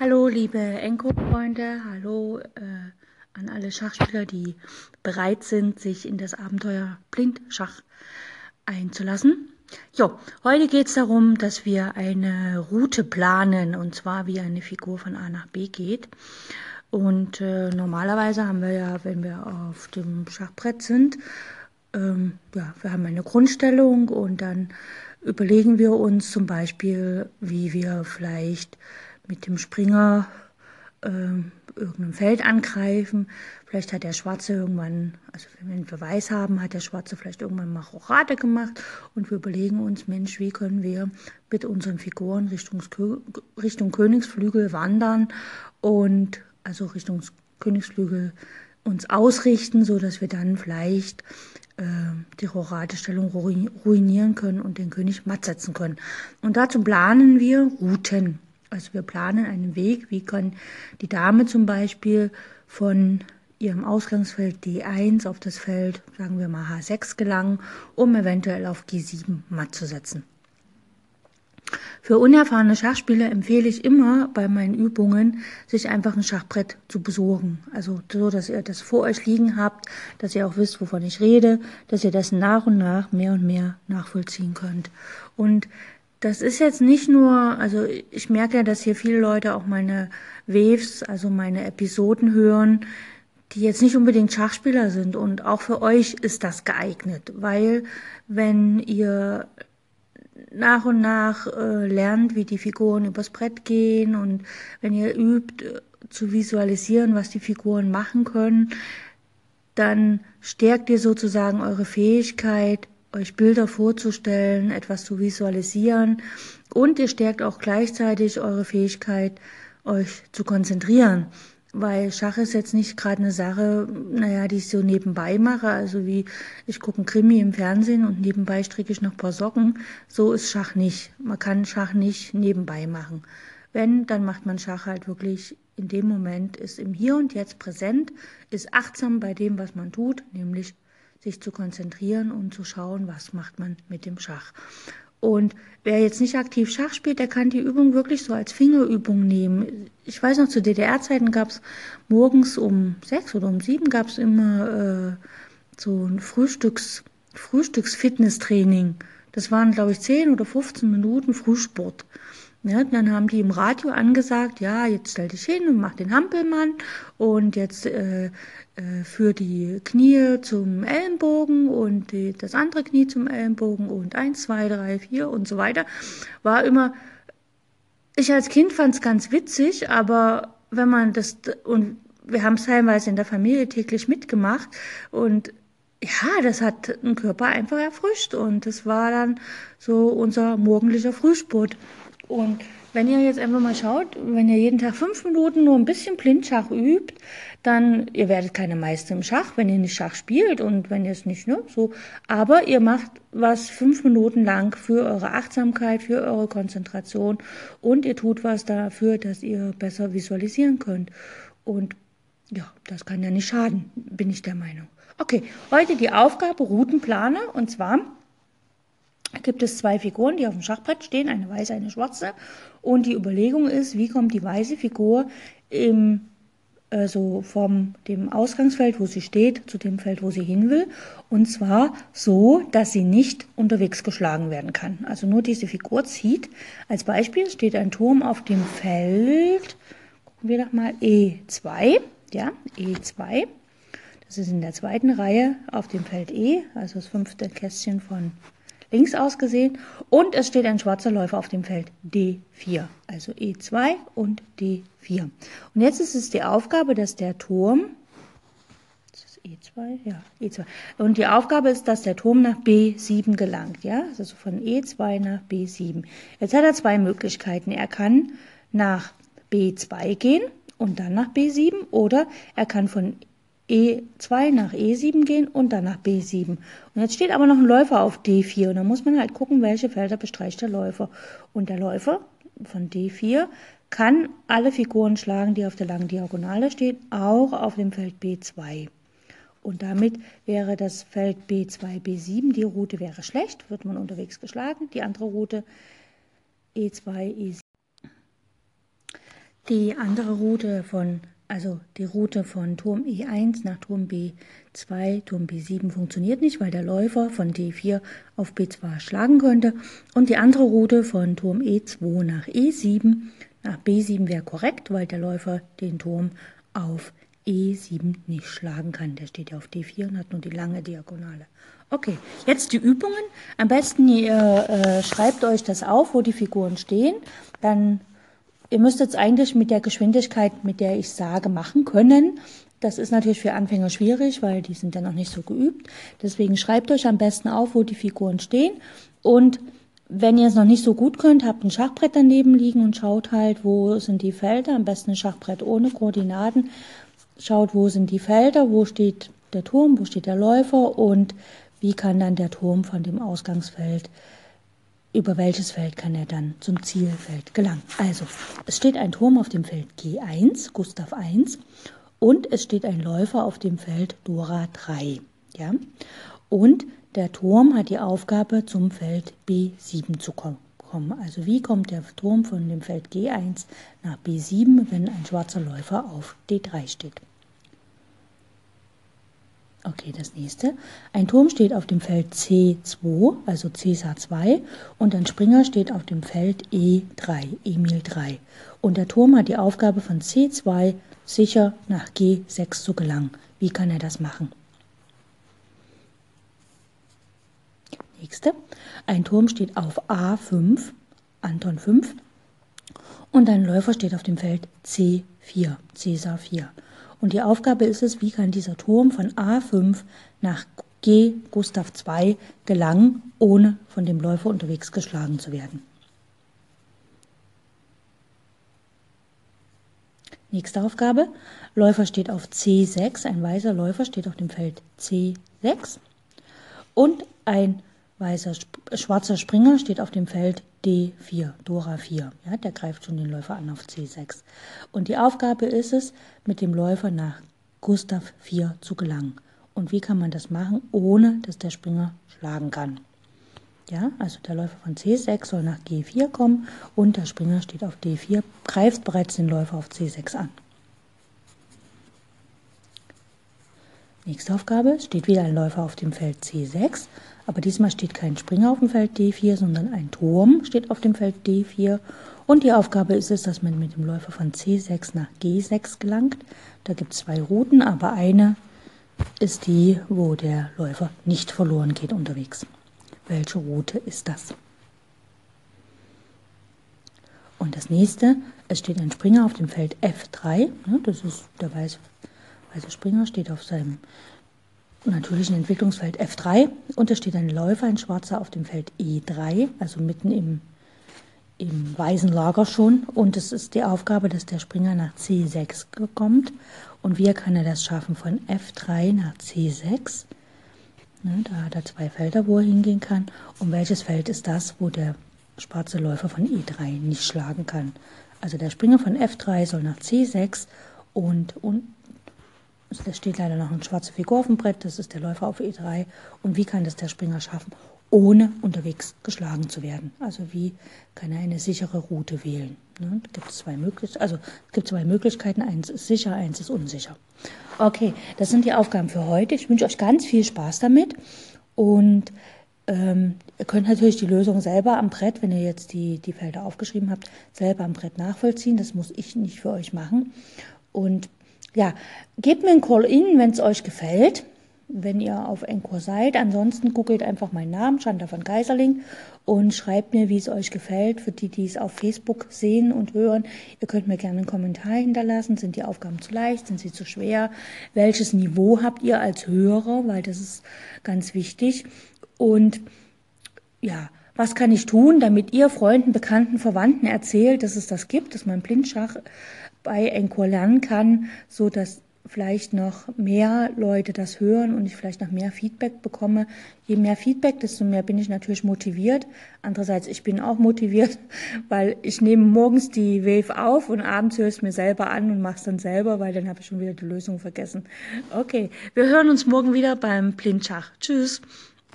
Hallo, liebe Enko-Freunde, hallo äh, an alle Schachspieler, die bereit sind, sich in das Abenteuer Blindschach einzulassen. Jo, heute geht es darum, dass wir eine Route planen, und zwar wie eine Figur von A nach B geht. Und äh, normalerweise haben wir ja, wenn wir auf dem Schachbrett sind, ähm, ja, wir haben eine Grundstellung und dann überlegen wir uns zum Beispiel, wie wir vielleicht mit dem Springer äh, irgendein Feld angreifen. Vielleicht hat der Schwarze irgendwann, also wenn wir Weiß haben, hat der Schwarze vielleicht irgendwann mal Rochade gemacht und wir überlegen uns, Mensch, wie können wir mit unseren Figuren Richtung, Richtung Königsflügel wandern und also Richtung Königsflügel uns ausrichten, so dass wir dann vielleicht äh, die Roradestellung ruinieren können und den König matt setzen können. Und dazu planen wir Routen. Also wir planen einen Weg, wie kann die Dame zum Beispiel von ihrem Ausgangsfeld D1 auf das Feld, sagen wir mal H6 gelangen, um eventuell auf G7 matt zu setzen. Für unerfahrene Schachspieler empfehle ich immer bei meinen Übungen, sich einfach ein Schachbrett zu besorgen. Also so, dass ihr das vor euch liegen habt, dass ihr auch wisst, wovon ich rede, dass ihr das nach und nach mehr und mehr nachvollziehen könnt. Und das ist jetzt nicht nur, also ich merke ja, dass hier viele Leute auch meine Waves, also meine Episoden hören, die jetzt nicht unbedingt Schachspieler sind. Und auch für euch ist das geeignet, weil wenn ihr nach und nach äh, lernt, wie die Figuren übers Brett gehen und wenn ihr übt äh, zu visualisieren, was die Figuren machen können, dann stärkt ihr sozusagen eure Fähigkeit, euch Bilder vorzustellen, etwas zu visualisieren und ihr stärkt auch gleichzeitig eure Fähigkeit, euch zu konzentrieren. Weil Schach ist jetzt nicht gerade eine Sache, naja, die ich so nebenbei mache, also wie ich gucke einen Krimi im Fernsehen und nebenbei stricke ich noch ein paar Socken. So ist Schach nicht. Man kann Schach nicht nebenbei machen. Wenn, dann macht man Schach halt wirklich in dem Moment, ist im Hier und Jetzt präsent, ist achtsam bei dem, was man tut, nämlich sich zu konzentrieren und zu schauen, was macht man mit dem Schach. Und wer jetzt nicht aktiv Schach spielt, der kann die Übung wirklich so als Fingerübung nehmen. Ich weiß noch, zu DDR-Zeiten gab es morgens um sechs oder um sieben gab es immer äh, so ein Frühstücks, Frühstücks-Fitnesstraining. Das waren, glaube ich, zehn oder 15 Minuten Frühsport. Ja, dann haben die im Radio angesagt, ja, jetzt stell dich hin und mach den Hampelmann und jetzt äh, äh, für die Knie zum Ellenbogen und die, das andere Knie zum Ellenbogen und eins, zwei, drei, vier und so weiter. War immer, ich als Kind fand es ganz witzig, aber wenn man das, und wir haben es teilweise in der Familie täglich mitgemacht und ja, das hat den Körper einfach erfrischt und das war dann so unser morgendlicher Frühsport. Und wenn ihr jetzt einfach mal schaut, wenn ihr jeden Tag fünf Minuten nur ein bisschen Blindschach übt, dann, ihr werdet keine Meister im Schach, wenn ihr nicht Schach spielt und wenn ihr es nicht, ne, so. Aber ihr macht was fünf Minuten lang für eure Achtsamkeit, für eure Konzentration und ihr tut was dafür, dass ihr besser visualisieren könnt. Und ja, das kann ja nicht schaden, bin ich der Meinung. Okay, heute die Aufgabe Routenplaner und zwar gibt es zwei Figuren, die auf dem Schachbrett stehen, eine weiße, eine schwarze. Und die Überlegung ist, wie kommt die weiße Figur im, also vom dem Ausgangsfeld, wo sie steht, zu dem Feld, wo sie hin will. Und zwar so, dass sie nicht unterwegs geschlagen werden kann. Also nur diese Figur zieht. Als Beispiel steht ein Turm auf dem Feld, gucken wir doch mal, E2. Ja, E2. Das ist in der zweiten Reihe auf dem Feld E, also das fünfte Kästchen von links ausgesehen. Und es steht ein schwarzer Läufer auf dem Feld D4, also E2 und D4. Und jetzt ist es die Aufgabe, dass der Turm, das ist E2, ja, E2. Und die Aufgabe ist, dass der Turm nach B7 gelangt, ja, also von E2 nach B7. Jetzt hat er zwei Möglichkeiten. Er kann nach B2 gehen und dann nach B7 oder er kann von E2 nach E7 gehen und dann nach B7. Und jetzt steht aber noch ein Läufer auf D4 und dann muss man halt gucken, welche Felder bestreicht der Läufer. Und der Läufer von D4 kann alle Figuren schlagen, die auf der langen Diagonale stehen, auch auf dem Feld B2. Und damit wäre das Feld B2, B7, die Route wäre schlecht, wird man unterwegs geschlagen. Die andere Route E2, E7 Die andere Route von, also die Route von Turm E1 nach Turm B2, Turm B7 funktioniert nicht, weil der Läufer von D4 auf B2 schlagen könnte. Und die andere Route von Turm E2 nach E7 nach B7 wäre korrekt, weil der Läufer den Turm auf E7 nicht schlagen kann. Der steht ja auf D4 und hat nur die lange Diagonale. Okay, jetzt die Übungen. Am besten ihr äh, schreibt euch das auf, wo die Figuren stehen. Dann, ihr müsst jetzt eigentlich mit der Geschwindigkeit, mit der ich sage, machen können. Das ist natürlich für Anfänger schwierig, weil die sind ja noch nicht so geübt. Deswegen schreibt euch am besten auf, wo die Figuren stehen. Und wenn ihr es noch nicht so gut könnt, habt ein Schachbrett daneben liegen und schaut halt, wo sind die Felder. Am besten ein Schachbrett ohne Koordinaten. Schaut, wo sind die Felder, wo steht der Turm, wo steht der Läufer und wie kann dann der Turm von dem Ausgangsfeld, über welches Feld kann er dann zum Zielfeld gelangen. Also, es steht ein Turm auf dem Feld G1, Gustav 1, und es steht ein Läufer auf dem Feld Dora 3. Ja? Und der Turm hat die Aufgabe, zum Feld B7 zu kommen. Also wie kommt der Turm von dem Feld G1 nach B7, wenn ein schwarzer Läufer auf D3 steht? Okay, das nächste. Ein Turm steht auf dem Feld C2, also Cäsar 2, und ein Springer steht auf dem Feld E3, Emil 3. Und der Turm hat die Aufgabe von C2 sicher nach G6 zu gelangen. Wie kann er das machen? Nächste. Ein Turm steht auf A5, Anton 5, und ein Läufer steht auf dem Feld C4, Cäsar 4. Und die Aufgabe ist es, wie kann dieser Turm von A5 nach G Gustav II gelangen, ohne von dem Läufer unterwegs geschlagen zu werden. Nächste Aufgabe. Läufer steht auf C6, ein weißer Läufer steht auf dem Feld C6 und ein weißer schwarzer Springer steht auf dem Feld D4, Dora 4. Ja, der greift schon den Läufer an auf C6. Und die Aufgabe ist es, mit dem Läufer nach Gustav 4 zu gelangen. Und wie kann man das machen, ohne dass der Springer schlagen kann? Ja, also der Läufer von C6 soll nach G4 kommen und der Springer steht auf D4, greift bereits den Läufer auf C6 an. Nächste Aufgabe steht wieder ein Läufer auf dem Feld C6 aber diesmal steht kein Springer auf dem Feld D4, sondern ein Turm steht auf dem Feld D4. Und die Aufgabe ist es, dass man mit dem Läufer von C6 nach G6 gelangt. Da gibt es zwei Routen, aber eine ist die, wo der Läufer nicht verloren geht unterwegs. Welche Route ist das? Und das nächste, es steht ein Springer auf dem Feld F3. Das ist der weiße, weiße Springer, steht auf seinem natürlich ein Entwicklungsfeld F3 und da steht ein Läufer, ein Schwarzer auf dem Feld E3, also mitten im, im weißen Lager schon. Und es ist die Aufgabe, dass der Springer nach C6 kommt. Und wie kann er das schaffen von F3 nach C6? Ne, da hat er zwei Felder, wo er hingehen kann. Und welches Feld ist das, wo der schwarze Läufer von E3 nicht schlagen kann? Also der Springer von F3 soll nach C6 und, und also da steht leider noch eine schwarze Figur auf dem Brett, das ist der Läufer auf E3. Und wie kann das der Springer schaffen, ohne unterwegs geschlagen zu werden? Also wie kann er eine sichere Route wählen? Ne? Gibt es zwei Möglichkeiten, also gibt zwei Möglichkeiten, eins ist sicher, eins ist unsicher. Okay, das sind die Aufgaben für heute. Ich wünsche euch ganz viel Spaß damit und ähm, ihr könnt natürlich die Lösung selber am Brett, wenn ihr jetzt die, die Felder aufgeschrieben habt, selber am Brett nachvollziehen. Das muss ich nicht für euch machen. Und ja, gebt mir ein Call-In, wenn es euch gefällt, wenn ihr auf Encore seid. Ansonsten googelt einfach meinen Namen, Chanda von Geiserling, und schreibt mir, wie es euch gefällt. Für die, die es auf Facebook sehen und hören, ihr könnt mir gerne einen Kommentar hinterlassen. Sind die Aufgaben zu leicht? Sind sie zu schwer? Welches Niveau habt ihr als Hörer? Weil das ist ganz wichtig. Und ja, was kann ich tun, damit ihr Freunden, Bekannten, Verwandten erzählt, dass es das gibt, dass man Blindschach bei Encore lernen kann, so dass vielleicht noch mehr Leute das hören und ich vielleicht noch mehr Feedback bekomme. Je mehr Feedback, desto mehr bin ich natürlich motiviert. Andererseits, ich bin auch motiviert, weil ich nehme morgens die Wave auf und abends höre ich es mir selber an und mache es dann selber, weil dann habe ich schon wieder die Lösung vergessen. Okay, wir hören uns morgen wieder beim Blindschach. Tschüss.